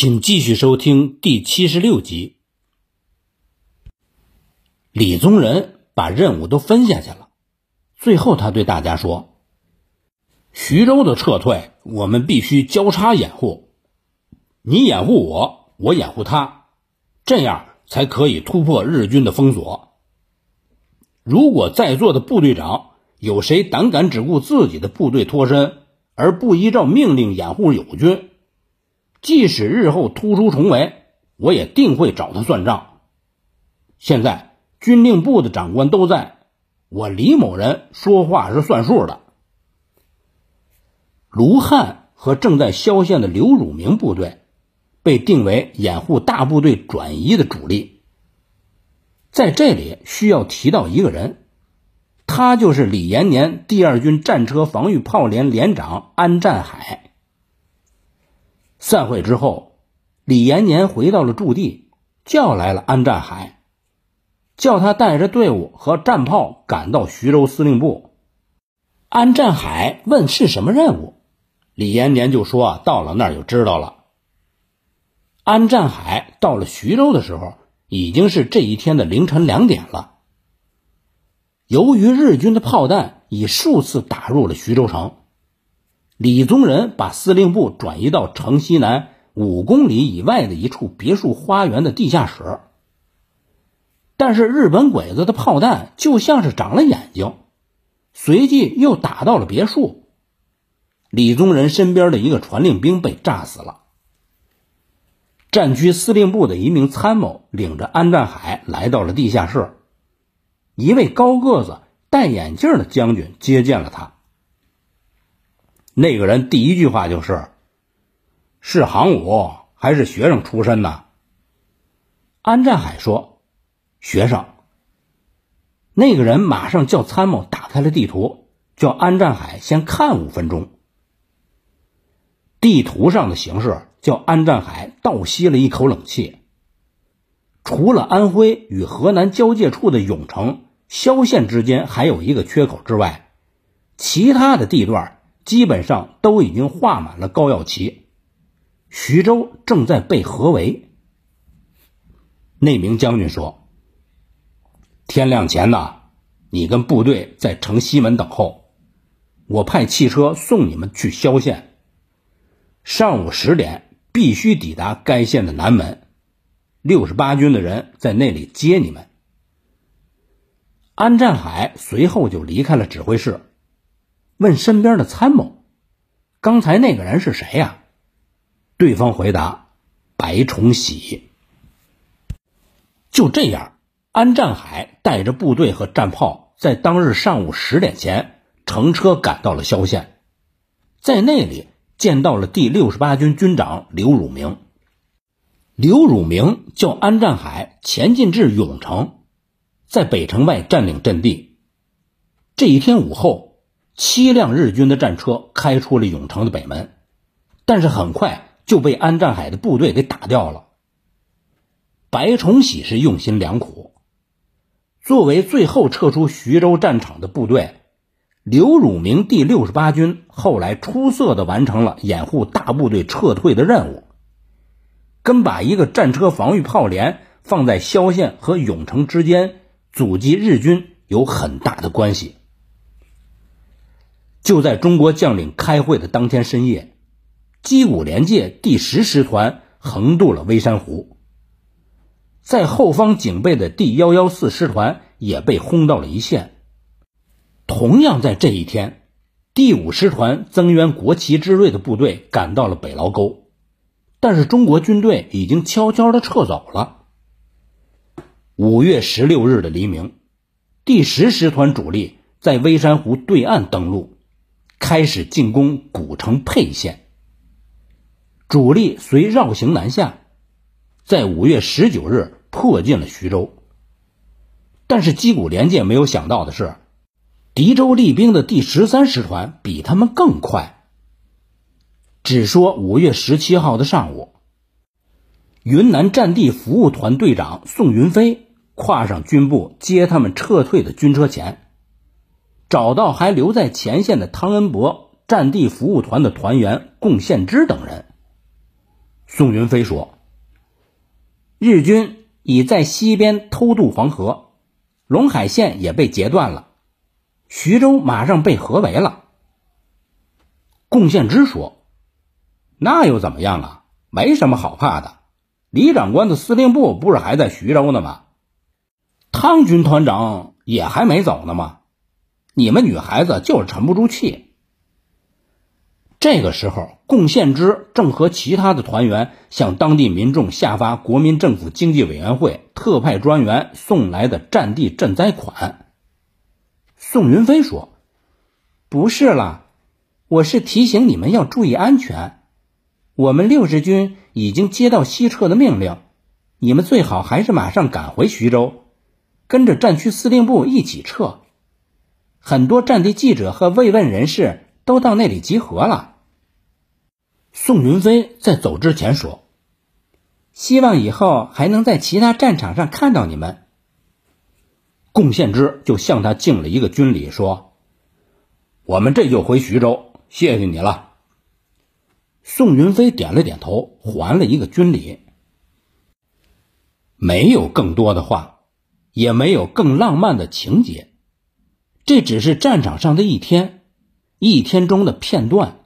请继续收听第七十六集。李宗仁把任务都分下去了，最后他对大家说：“徐州的撤退，我们必须交叉掩护，你掩护我，我掩护他，这样才可以突破日军的封锁。如果在座的部队长有谁胆敢只顾自己的部队脱身，而不依照命令掩护友军，即使日后突出重围，我也定会找他算账。现在军令部的长官都在，我李某人说话是算数的。卢汉和正在萧县的刘汝明部队被定为掩护大部队转移的主力。在这里需要提到一个人，他就是李延年第二军战车防御炮连连长安占海。散会之后，李延年回到了驻地，叫来了安占海，叫他带着队伍和战炮赶到徐州司令部。安占海问是什么任务，李延年就说到了那儿就知道了。安占海到了徐州的时候，已经是这一天的凌晨两点了。由于日军的炮弹已数次打入了徐州城。李宗仁把司令部转移到城西南五公里以外的一处别墅花园的地下室，但是日本鬼子的炮弹就像是长了眼睛，随即又打到了别墅。李宗仁身边的一个传令兵被炸死了。战区司令部的一名参谋领着安占海来到了地下室，一位高个子、戴眼镜的将军接见了他。那个人第一句话就是：“是行伍还是学生出身呢？”安占海说：“学生。”那个人马上叫参谋打开了地图，叫安占海先看五分钟。地图上的形势叫安占海倒吸了一口冷气。除了安徽与河南交界处的永城、萧县之间还有一个缺口之外，其他的地段。基本上都已经画满了高要旗，徐州正在被合围。那名将军说：“天亮前呢，你跟部队在城西门等候，我派汽车送你们去萧县。上午十点必须抵达该县的南门，六十八军的人在那里接你们。”安占海随后就离开了指挥室。问身边的参谋：“刚才那个人是谁呀？”对方回答：“白崇禧。”就这样，安占海带着部队和战炮，在当日上午十点前乘车赶到了萧县，在那里见到了第六十八军军长刘汝明。刘汝明叫安占海前进至永城，在北城外占领阵地。这一天午后。七辆日军的战车开出了永城的北门，但是很快就被安占海的部队给打掉了。白崇禧是用心良苦，作为最后撤出徐州战场的部队，刘汝明第六十八军后来出色的完成了掩护大部队撤退的任务，跟把一个战车防御炮连放在萧县和永城之间阻击日军有很大的关系。就在中国将领开会的当天深夜，矶谷联界第十师团横渡了微山湖，在后方警备的第幺幺四师团也被轰到了一线。同样在这一天，第五师团增援国旗之锐的部队赶到了北牢沟，但是中国军队已经悄悄的撤走了。五月十六日的黎明，第十师团主力在微山湖对岸登陆。开始进攻古城沛县，主力随绕行南下，在五月十九日迫近了徐州。但是矶谷联界没有想到的是，敌州立兵的第十三师团比他们更快。只说五月十七号的上午，云南战地服务团队长宋云飞跨上军部接他们撤退的军车前。找到还留在前线的汤恩伯战地服务团的团员贡献之等人，宋云飞说：“日军已在西边偷渡黄河，陇海线也被截断了，徐州马上被合围了。”贡献之说：“那又怎么样啊？没什么好怕的。李长官的司令部不是还在徐州呢吗？汤军团长也还没走呢吗？你们女孩子就是沉不住气。”这个时候，贡献之正和其他的团员向当地民众下发国民政府经济委员会特派专员送来的战地赈灾款。宋云飞说：“不是啦，我是提醒你们要注意安全。我们六十军已经接到西撤的命令，你们最好还是马上赶回徐州，跟着战区司令部一起撤。很多战地记者和慰问人士。”都到那里集合了。宋云飞在走之前说：“希望以后还能在其他战场上看到你们。”贡献之就向他敬了一个军礼，说：“我们这就回徐州，谢谢你了。”宋云飞点了点头，还了一个军礼。没有更多的话，也没有更浪漫的情节，这只是战场上的一天。一天中的片段，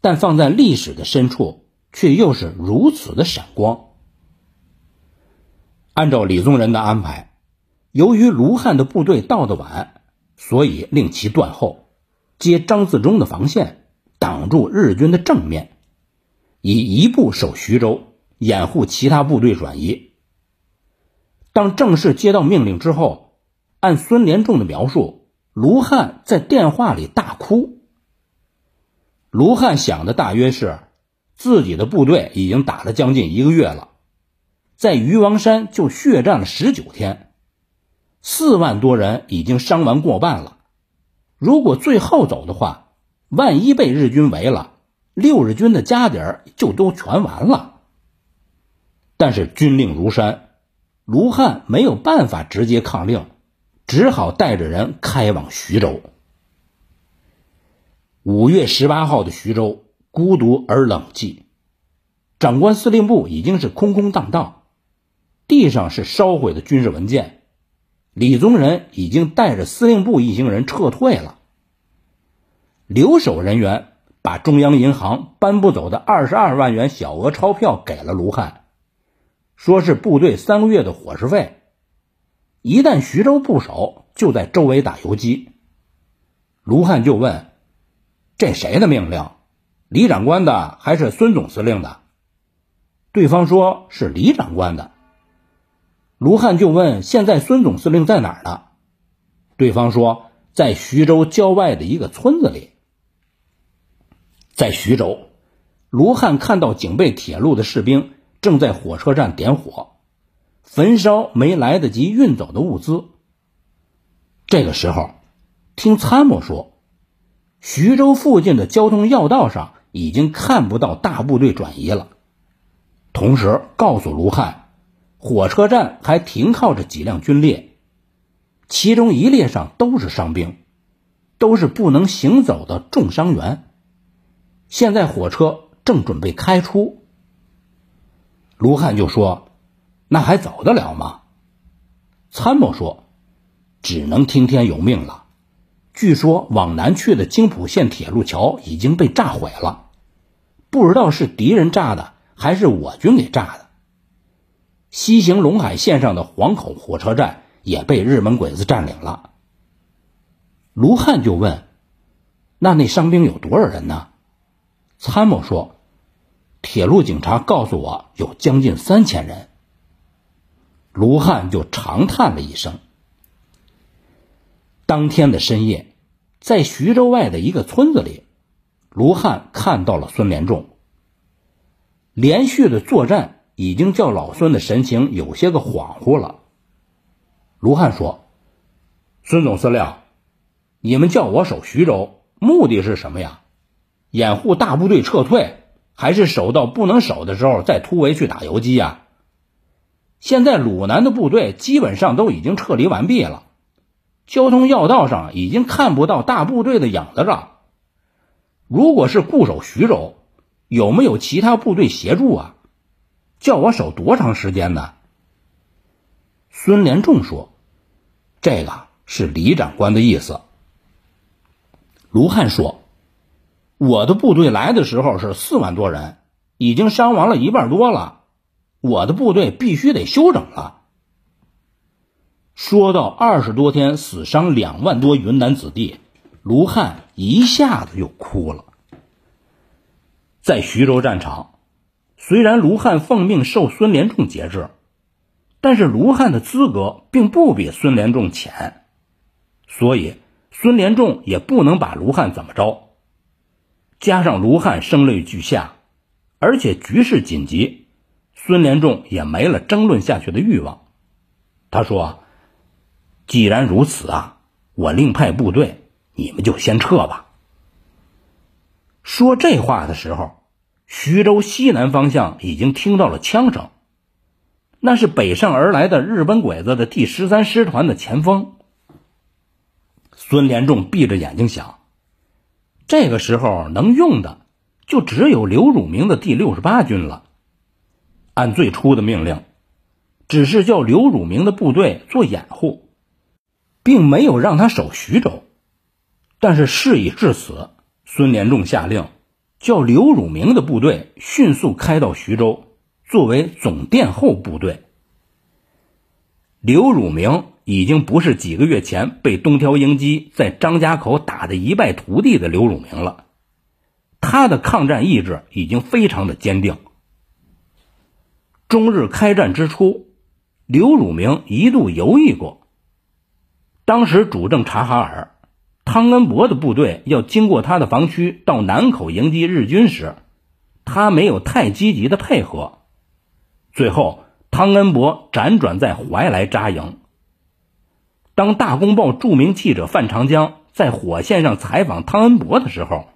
但放在历史的深处，却又是如此的闪光。按照李宗仁的安排，由于卢汉的部队到的晚，所以令其断后，接张自忠的防线，挡住日军的正面，以一部守徐州，掩护其他部队转移。当正式接到命令之后，按孙连仲的描述。卢汉在电话里大哭。卢汉想的大约是，自己的部队已经打了将近一个月了，在鱼王山就血战了十九天，四万多人已经伤亡过半了。如果最后走的话，万一被日军围了，六日军的家底儿就都全完了。但是军令如山，卢汉没有办法直接抗令。只好带着人开往徐州。五月十八号的徐州孤独而冷寂，长官司令部已经是空空荡荡，地上是烧毁的军事文件。李宗仁已经带着司令部一行人撤退了。留守人员把中央银行搬不走的二十二万元小额钞票给了卢汉，说是部队三个月的伙食费。一旦徐州不守，就在周围打游击。卢汉就问：“这谁的命令？李长官的还是孙总司令的？”对方说是李长官的。卢汉就问：“现在孙总司令在哪儿呢？”对方说：“在徐州郊外的一个村子里。”在徐州，卢汉看到警备铁路的士兵正在火车站点火。焚烧没来得及运走的物资。这个时候，听参谋说，徐州附近的交通要道上已经看不到大部队转移了。同时告诉卢汉，火车站还停靠着几辆军列，其中一列上都是伤兵，都是不能行走的重伤员。现在火车正准备开出，卢汉就说。那还走得了吗？参谋说：“只能听天由命了。”据说往南去的京浦线铁路桥已经被炸毁了，不知道是敌人炸的还是我军给炸的。西行陇海线上的黄口火车站也被日本鬼子占领了。卢汉就问：“那那伤兵有多少人呢？”参谋说：“铁路警察告诉我有将近三千人。”卢汉就长叹了一声。当天的深夜，在徐州外的一个村子里，卢汉看到了孙连仲。连续的作战已经叫老孙的神情有些个恍惚了。卢汉说：“孙总司令，你们叫我守徐州，目的是什么呀？掩护大部队撤退，还是守到不能守的时候再突围去打游击呀？”现在鲁南的部队基本上都已经撤离完毕了，交通要道上已经看不到大部队的影子了。如果是固守徐州，有没有其他部队协助啊？叫我守多长时间呢？”孙连仲说：“这个是李长官的意思。”卢汉说：“我的部队来的时候是四万多人，已经伤亡了一半多了，我的部队必须得休整了。”说到二十多天死伤两万多云南子弟，卢汉一下子又哭了。在徐州战场，虽然卢汉奉命受孙连仲节制。但是卢汉的资格并不比孙连仲浅，所以孙连仲也不能把卢汉怎么着。加上卢汉声泪俱下，而且局势紧急，孙连仲也没了争论下去的欲望。他说：“既然如此啊，我另派部队，你们就先撤吧。”说这话的时候，徐州西南方向已经听到了枪声。那是北上而来的日本鬼子的第十三师团的前锋。孙连仲闭着眼睛想，这个时候能用的就只有刘汝明的第六十八军了。按最初的命令，只是叫刘汝明的部队做掩护，并没有让他守徐州。但是事已至此，孙连仲下令叫刘汝明的部队迅速开到徐州。作为总殿后部队，刘汝明已经不是几个月前被东条英机在张家口打得一败涂地的刘汝明了。他的抗战意志已经非常的坚定。中日开战之初，刘汝明一度犹豫过。当时主政察哈尔，汤恩伯的部队要经过他的防区到南口迎击日军时，他没有太积极的配合。最后，汤恩伯辗转在怀来扎营。当《大公报》著名记者范长江在火线上采访汤恩伯的时候，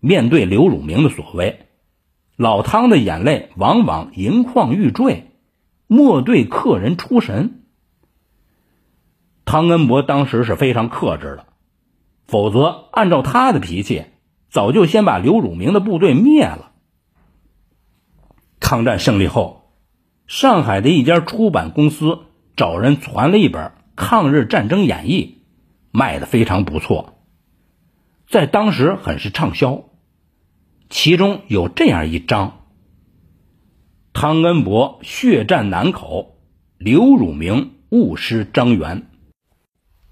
面对刘汝明的所为，老汤的眼泪往往盈眶欲坠，莫对客人出神。汤恩伯当时是非常克制的，否则按照他的脾气，早就先把刘汝明的部队灭了。抗战胜利后。上海的一家出版公司找人传了一本《抗日战争演义》，卖的非常不错，在当时很是畅销。其中有这样一章：汤恩伯血战南口，刘汝明误失张元。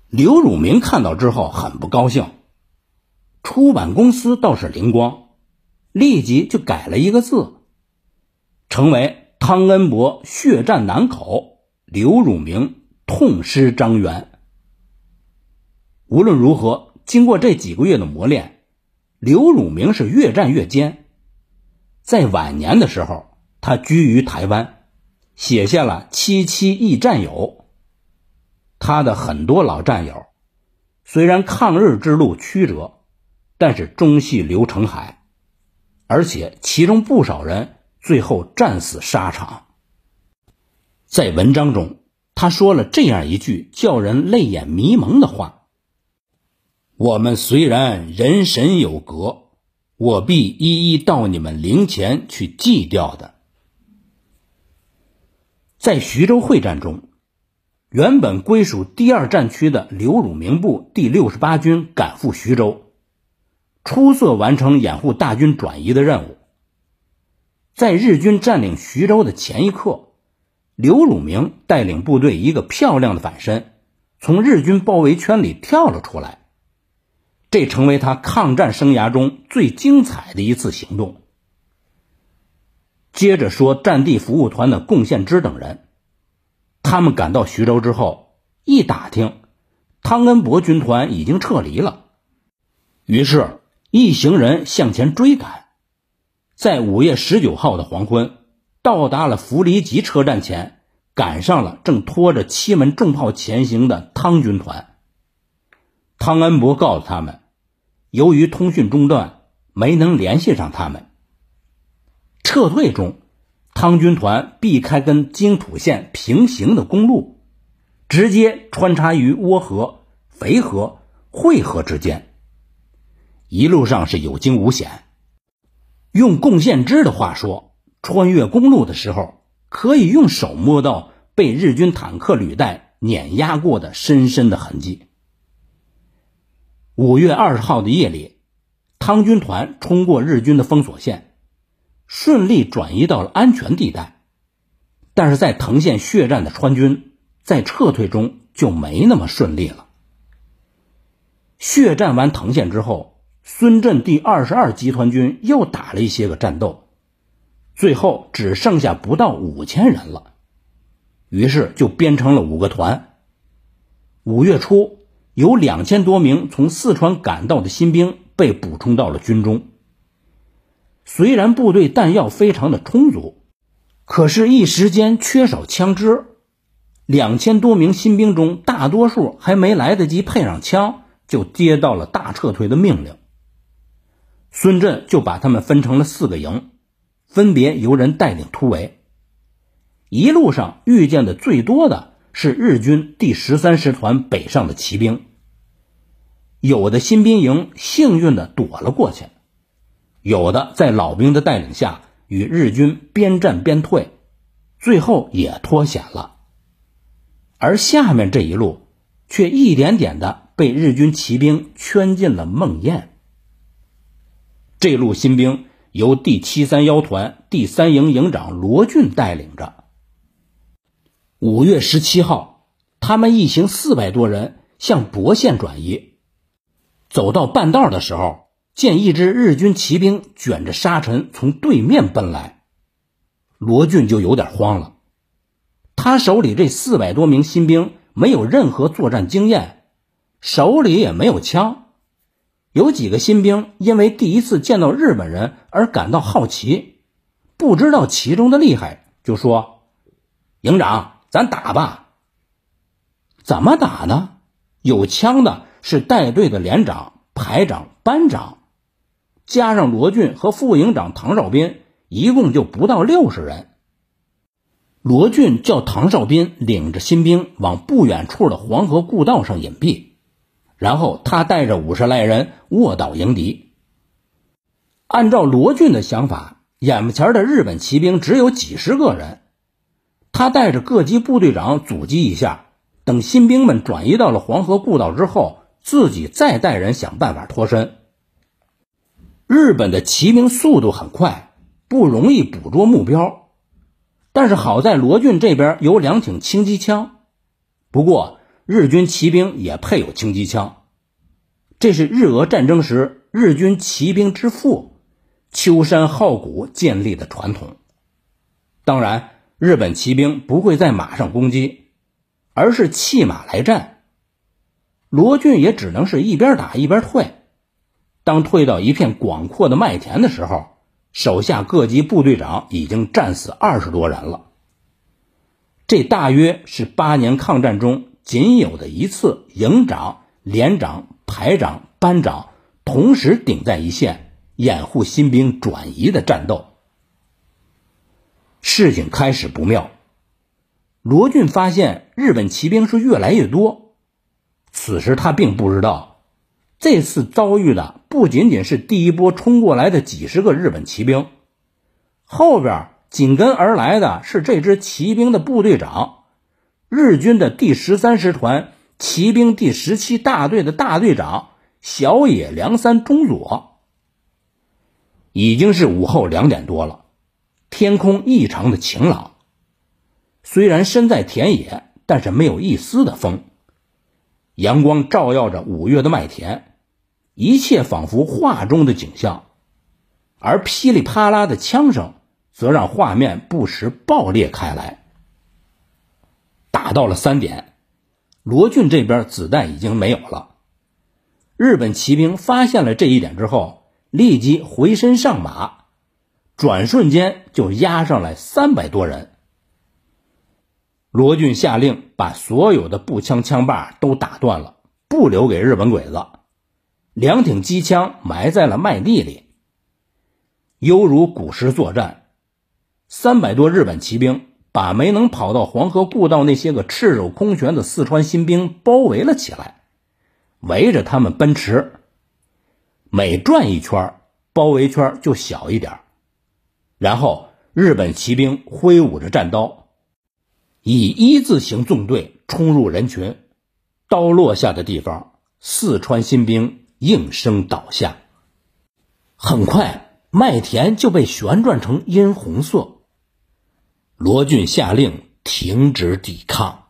刘汝明看到之后很不高兴，出版公司倒是灵光，立即就改了一个字，成为。汤恩伯血战南口，刘汝明痛失张元。无论如何，经过这几个月的磨练，刘汝明是越战越坚。在晚年的时候，他居于台湾，写下了《七七忆战友》。他的很多老战友，虽然抗日之路曲折，但是终系刘成海，而且其中不少人。最后战死沙场。在文章中，他说了这样一句叫人泪眼迷蒙的话：“我们虽然人神有隔，我必一一到你们灵前去祭吊的。”在徐州会战中，原本归属第二战区的刘汝明部第六十八军赶赴徐州，出色完成掩护大军转移的任务。在日军占领徐州的前一刻，刘汝明带领部队一个漂亮的反身，从日军包围圈里跳了出来。这成为他抗战生涯中最精彩的一次行动。接着说战地服务团的贡献之等人，他们赶到徐州之后，一打听，汤恩伯军团已经撤离了，于是，一行人向前追赶。在五月十九号的黄昏，到达了福离集车站前，赶上了正拖着七门重炮前行的汤军团。汤恩伯告诉他们，由于通讯中断，没能联系上他们。撤退中，汤军团避开跟津浦线平行的公路，直接穿插于涡河、肥河、汇河之间，一路上是有惊无险。用贡献之的话说，穿越公路的时候，可以用手摸到被日军坦克履带碾压过的深深的痕迹。五月二十号的夜里，汤军团冲过日军的封锁线，顺利转移到了安全地带。但是在藤县血战的川军在撤退中就没那么顺利了。血战完藤县之后。孙震第二十二集团军又打了一些个战斗，最后只剩下不到五千人了，于是就编成了五个团。五月初，有两千多名从四川赶到的新兵被补充到了军中。虽然部队弹药非常的充足，可是，一时间缺少枪支，两千多名新兵中，大多数还没来得及配上枪，就接到了大撤退的命令。孙震就把他们分成了四个营，分别由人带领突围。一路上遇见的最多的是日军第十三师团北上的骑兵，有的新兵营幸运的躲了过去，有的在老兵的带领下与日军边战边退，最后也脱险了。而下面这一路却一点点的被日军骑兵圈进了梦魇。这路新兵由第七三幺团第三营营长罗俊带领着。五月十七号，他们一行四百多人向博县转移。走到半道的时候，见一支日军骑兵卷着沙尘从对面奔来，罗俊就有点慌了。他手里这四百多名新兵没有任何作战经验，手里也没有枪。有几个新兵因为第一次见到日本人而感到好奇，不知道其中的厉害，就说：“营长，咱打吧。”怎么打呢？有枪的是带队的连长、排长、班长，加上罗俊和副营长唐少斌，一共就不到六十人。罗俊叫唐少斌领着新兵往不远处的黄河故道上隐蔽。然后他带着五十来人卧倒迎敌。按照罗俊的想法，眼前的日本骑兵只有几十个人，他带着各级部队长阻击一下，等新兵们转移到了黄河故道之后，自己再带人想办法脱身。日本的骑兵速度很快，不容易捕捉目标，但是好在罗俊这边有两挺轻机枪，不过。日军骑兵也配有轻机枪，这是日俄战争时日军骑兵之父秋山浩古建立的传统。当然，日本骑兵不会在马上攻击，而是弃马来战。罗俊也只能是一边打一边退。当退到一片广阔的麦田的时候，手下各级部队长已经战死二十多人了。这大约是八年抗战中。仅有的一次，营长、连长、排长、班长同时顶在一线，掩护新兵转移的战斗。事情开始不妙，罗俊发现日本骑兵是越来越多。此时他并不知道，这次遭遇的不仅仅是第一波冲过来的几十个日本骑兵，后边紧跟而来的是这支骑兵的部队长。日军的第十三师团骑兵第十七大队的大队长小野良三中佐，已经是午后两点多了，天空异常的晴朗。虽然身在田野，但是没有一丝的风，阳光照耀着五月的麦田，一切仿佛画中的景象。而噼里啪啦的枪声，则让画面不时爆裂开来。打到了三点，罗俊这边子弹已经没有了。日本骑兵发现了这一点之后，立即回身上马，转瞬间就压上来三百多人。罗俊下令把所有的步枪枪把都打断了，不留给日本鬼子。两挺机枪埋在了麦地里，犹如古时作战。三百多日本骑兵。把没能跑到黄河故道那些个赤手空拳的四川新兵包围了起来，围着他们奔驰。每转一圈，包围圈就小一点。然后日本骑兵挥舞着战刀，以一字形纵队冲入人群，刀落下的地方，四川新兵应声倒下。很快，麦田就被旋转成殷红色。罗俊下令停止抵抗。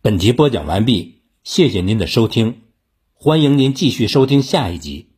本集播讲完毕，谢谢您的收听，欢迎您继续收听下一集。